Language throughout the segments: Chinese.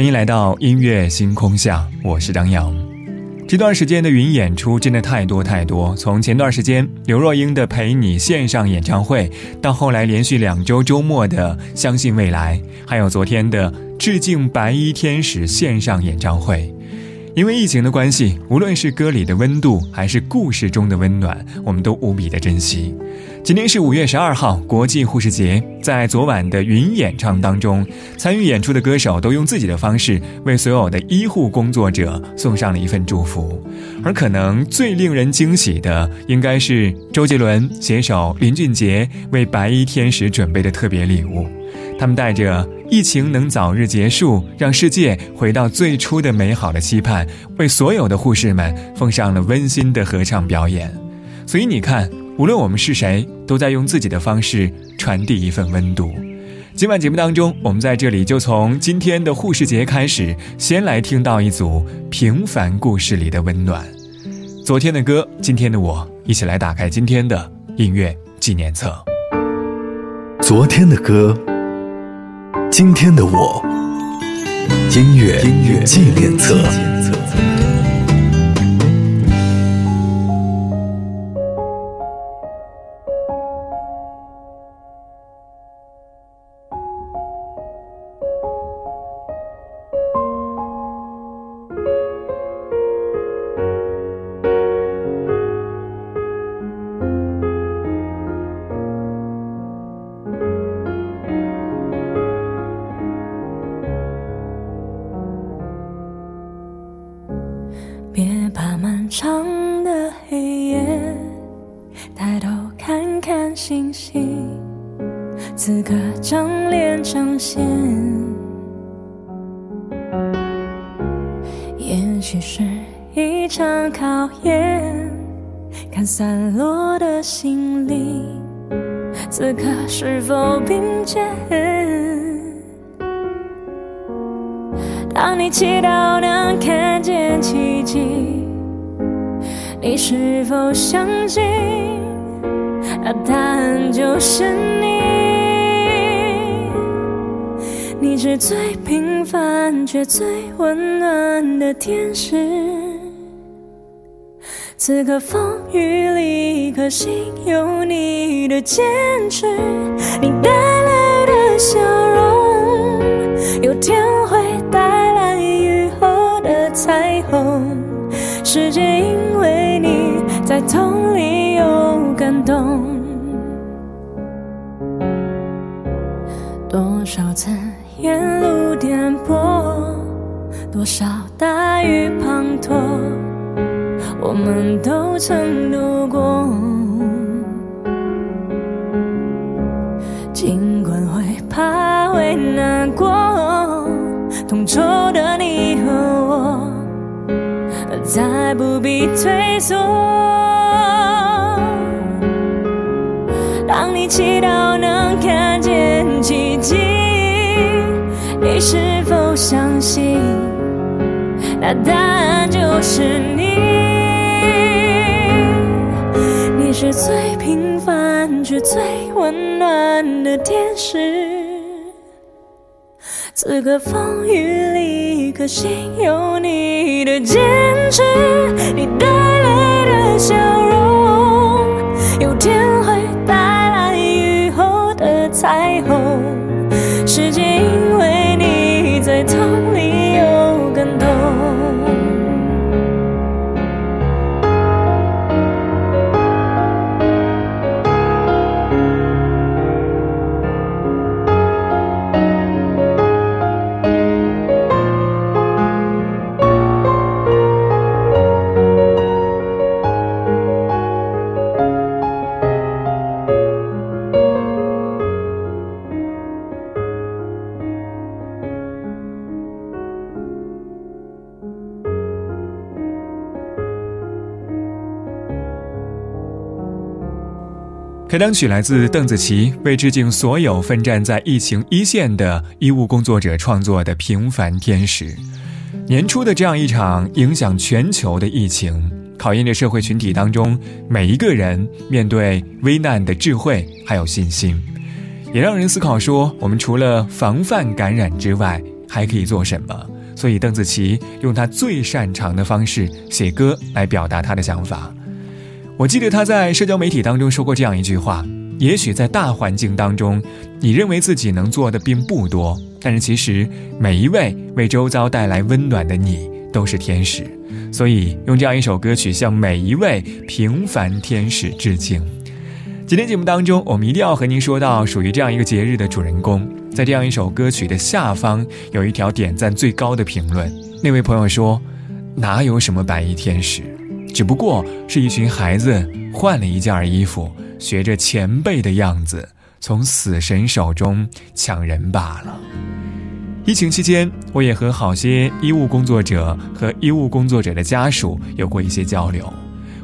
欢迎来到音乐星空下，我是张扬。这段时间的云演出真的太多太多，从前段时间刘若英的《陪你》线上演唱会，到后来连续两周周末的《相信未来》，还有昨天的《致敬白衣天使》线上演唱会。因为疫情的关系，无论是歌里的温度，还是故事中的温暖，我们都无比的珍惜。今天是五月十二号，国际护士节。在昨晚的云演唱当中，参与演出的歌手都用自己的方式为所有的医护工作者送上了一份祝福。而可能最令人惊喜的，应该是周杰伦携手林俊杰为白衣天使准备的特别礼物。他们带着疫情能早日结束，让世界回到最初的美好的期盼，为所有的护士们奉上了温馨的合唱表演。所以你看。无论我们是谁，都在用自己的方式传递一份温度。今晚节目当中，我们在这里就从今天的护士节开始，先来听到一组平凡故事里的温暖。昨天的歌，今天的我，一起来打开今天的音乐纪念册。昨天的歌，今天的我，音乐音乐纪念册。散落的心灵，此刻是否并肩？当你祈祷能看见奇迹，你是否相信？那答案就是你。你是最平凡却最温暖的天使，此刻风雨里，可心有你的坚持。你带来的笑容，有天会带来雨后的彩虹。世界因为你在痛里有感动，多少次。沿路颠簸，多少大雨滂沱，我们都曾度过。尽管会怕会难过，同舟的你和我，再不必退缩。当你祈祷能看见奇迹。你是否相信，那答案就是你？你是最平凡却最温暖的天使，此刻风雨里，可心有你的坚持。你带来的笑容，有天会带来雨后的彩虹。世界因为你。在痛开当曲来自邓紫棋，为致敬所有奋战在疫情一线的医务工作者创作的《平凡天使》。年初的这样一场影响全球的疫情，考验着社会群体当中每一个人面对危难的智慧还有信心，也让人思考说，我们除了防范感染之外，还可以做什么？所以，邓紫棋用她最擅长的方式写歌来表达她的想法。我记得他在社交媒体当中说过这样一句话：也许在大环境当中，你认为自己能做的并不多，但是其实每一位为周遭带来温暖的你都是天使。所以用这样一首歌曲向每一位平凡天使致敬。今天节目当中，我们一定要和您说到属于这样一个节日的主人公。在这样一首歌曲的下方，有一条点赞最高的评论，那位朋友说：“哪有什么白衣天使？”只不过是一群孩子换了一件衣服，学着前辈的样子，从死神手中抢人罢了。疫情期间，我也和好些医务工作者和医务工作者的家属有过一些交流。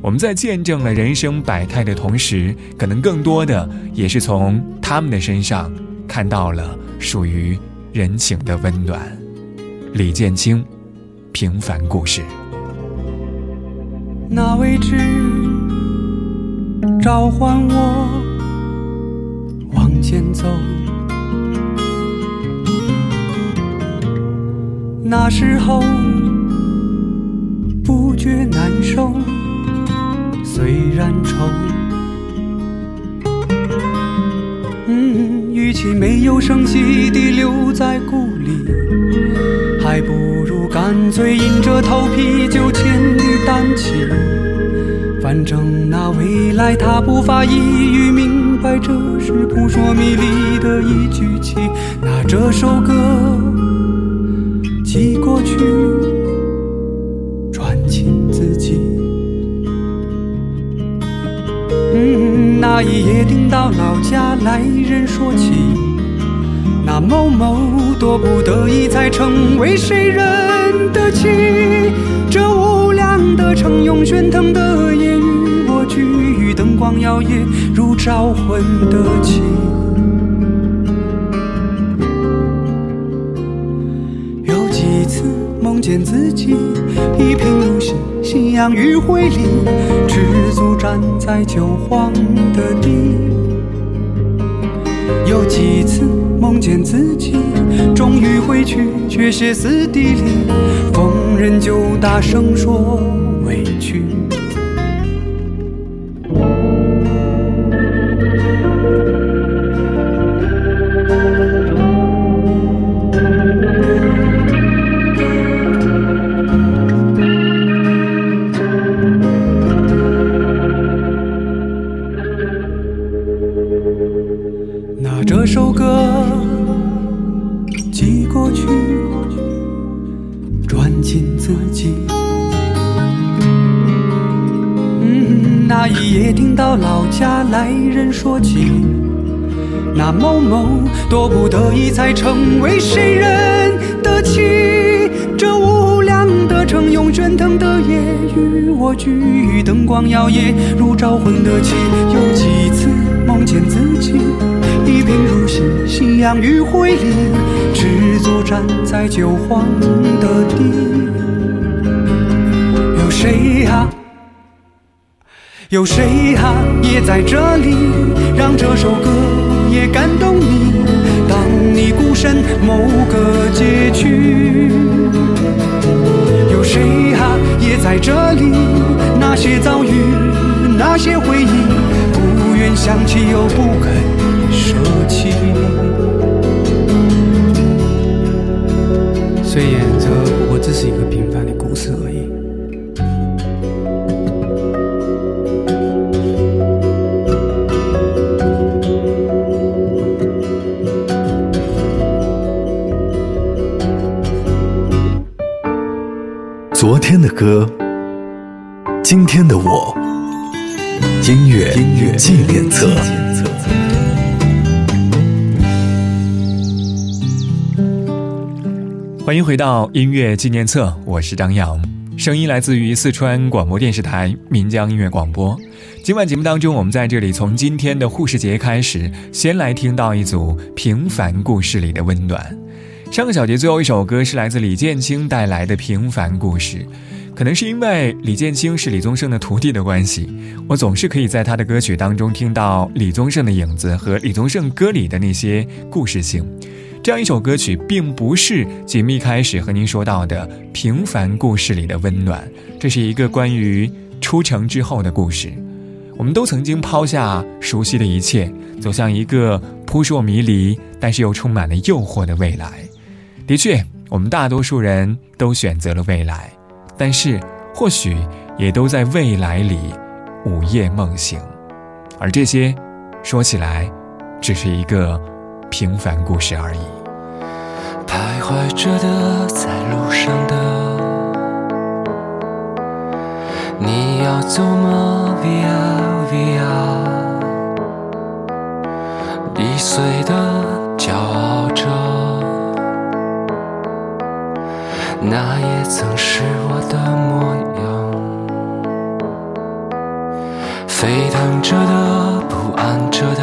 我们在见证了人生百态的同时，可能更多的也是从他们的身上看到了属于人情的温暖。李建清，平凡故事。那位置召唤我往前走，那时候不觉难受，虽然愁。嗯，与其没有声息地留在故里，还不干脆硬着头皮就千里单骑。反正那未来他不发一语明白，这是扑朔迷离的一句棋。那这首歌寄过去，传情自己。嗯，那一夜听到老家来人说起，那某某多不得已才成为谁人的妻。这无量的城，用喧腾的夜。与灯光摇曳如招魂的旗。有几次梦见自己一贫如洗，夕阳余晖里，赤足站在旧荒的地。有几次梦见自己终于回去，却歇斯底里，逢人就大声说委屈。过去转进自己那一夜，听到老家来人说起那某某，多不得已才成为谁人的妻。这无量的城，用喧腾的夜与我聚，灯光摇曳如招魂的旗。有几次梦见自己一贫如洗，夕阳余晖里，赤足站在旧荒的地。有谁啊？有谁啊，也在这里，让这首歌也感动你？当你孤身某个街区，有谁啊，也在这里？那些遭遇，那些回忆，不愿想起又不肯舍弃。虽然这不过只是一个平凡的故事而已。昨天的歌，今天的我，音乐音乐纪念册。欢迎回到音乐纪念册，我是张扬，声音来自于四川广播电视台岷江音乐广播。今晚节目当中，我们在这里从今天的护士节开始，先来听到一组平凡故事里的温暖。上个小节最后一首歌是来自李建清带来的《平凡故事》，可能是因为李建清是李宗盛的徒弟的关系，我总是可以在他的歌曲当中听到李宗盛的影子和李宗盛歌里的那些故事性。这样一首歌曲，并不是节目一开始和您说到的平凡故事里的温暖，这是一个关于出城之后的故事。我们都曾经抛下熟悉的一切，走向一个扑朔迷离，但是又充满了诱惑的未来。的确，我们大多数人都选择了未来，但是或许也都在未来里午夜梦醒。而这些，说起来，只是一个平凡故事而已。徘徊着的，在路上的。你要走吗？Via Via，易碎的骄傲着，那也曾是我的模样。沸腾着的，不安着的，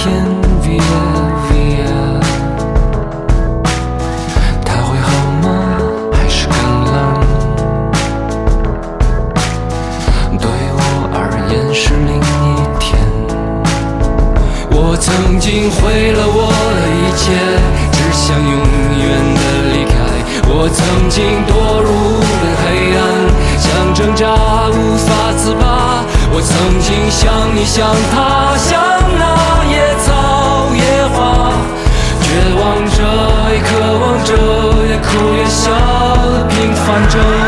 天，via，via。他会好吗？还是更冷？对我而言是另一天。我曾经毁了我的一切，只想永远的离开。我曾经堕入了黑暗，想挣扎，无法自拔。我曾经像你，像他，像那。绝望着也渴望着也哭也笑平凡着。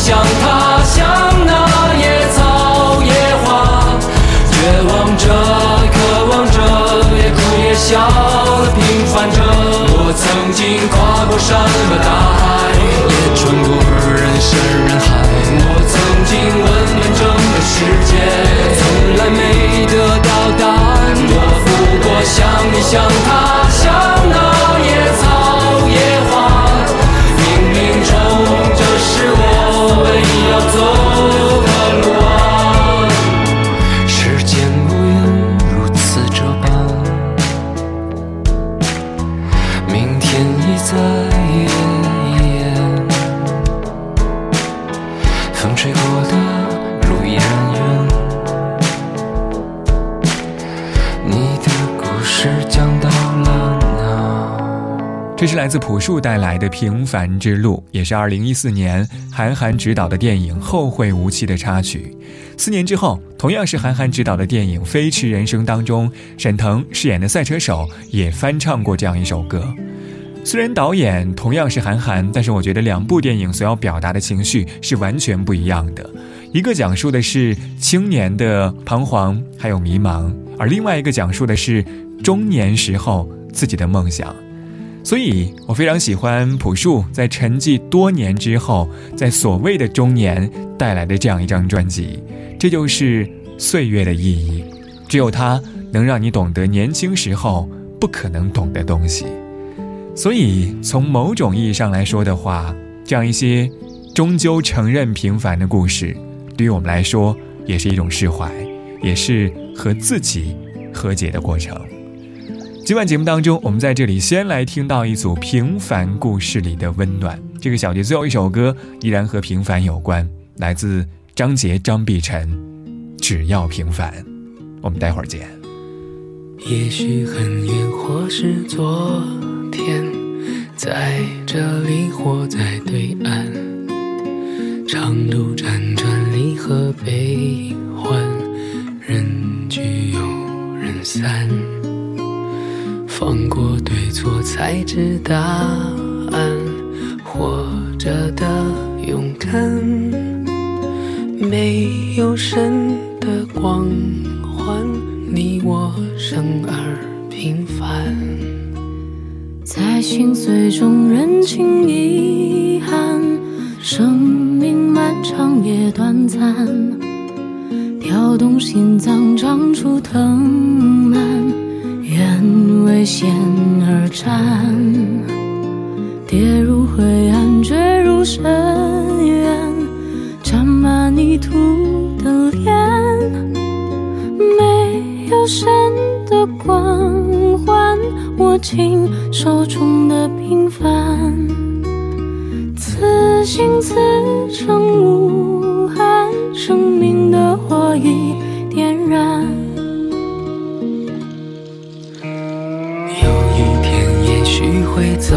像他，像那野草野花，绝望着，渴望着，也哭也笑的平凡着。我曾经跨过山和大海，也穿过人山人海。我曾经是将到了哪这是来自朴树带来的平凡之路也是二零一四年韩寒执导的电影后会无期的插曲。四年之后同样是韩寒执导的电影飞驰人生当中沈腾饰演的赛车手也翻唱过这样一首歌。虽然导演同样是韩寒，但是我觉得两部电影所要表达的情绪是完全不一样的。一个讲述的是青年的彷徨还有迷茫，而另外一个讲述的是中年时候自己的梦想。所以我非常喜欢朴树在沉寂多年之后，在所谓的中年带来的这样一张专辑。这就是岁月的意义，只有它能让你懂得年轻时候不可能懂的东西。所以从某种意义上来说的话，这样一些终究承认平凡的故事。对于我们来说，也是一种释怀，也是和自己和解的过程。今晚节目当中，我们在这里先来听到一组平凡故事里的温暖。这个小节最后一首歌依然和平凡有关，来自张杰、张碧晨。只要平凡，我们待会儿见。也许很远，或是昨天，在这里或在对岸。长途辗转，离合悲欢，人聚又人散。放过对错，才知答案。活着的勇敢，没有神的光环，你我生而平凡，在心碎中认清遗憾，生命。漫长也短暂，跳动心脏长出藤蔓，愿为险而战，跌入灰暗，坠入深渊，沾满泥土的脸，没有神的光，握紧手中的平凡。此心此生无憾，生命的火已点燃。有一天也许会走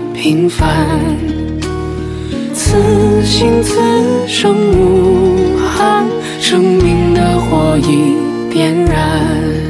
平凡。此心此生无憾。生命的火已点燃。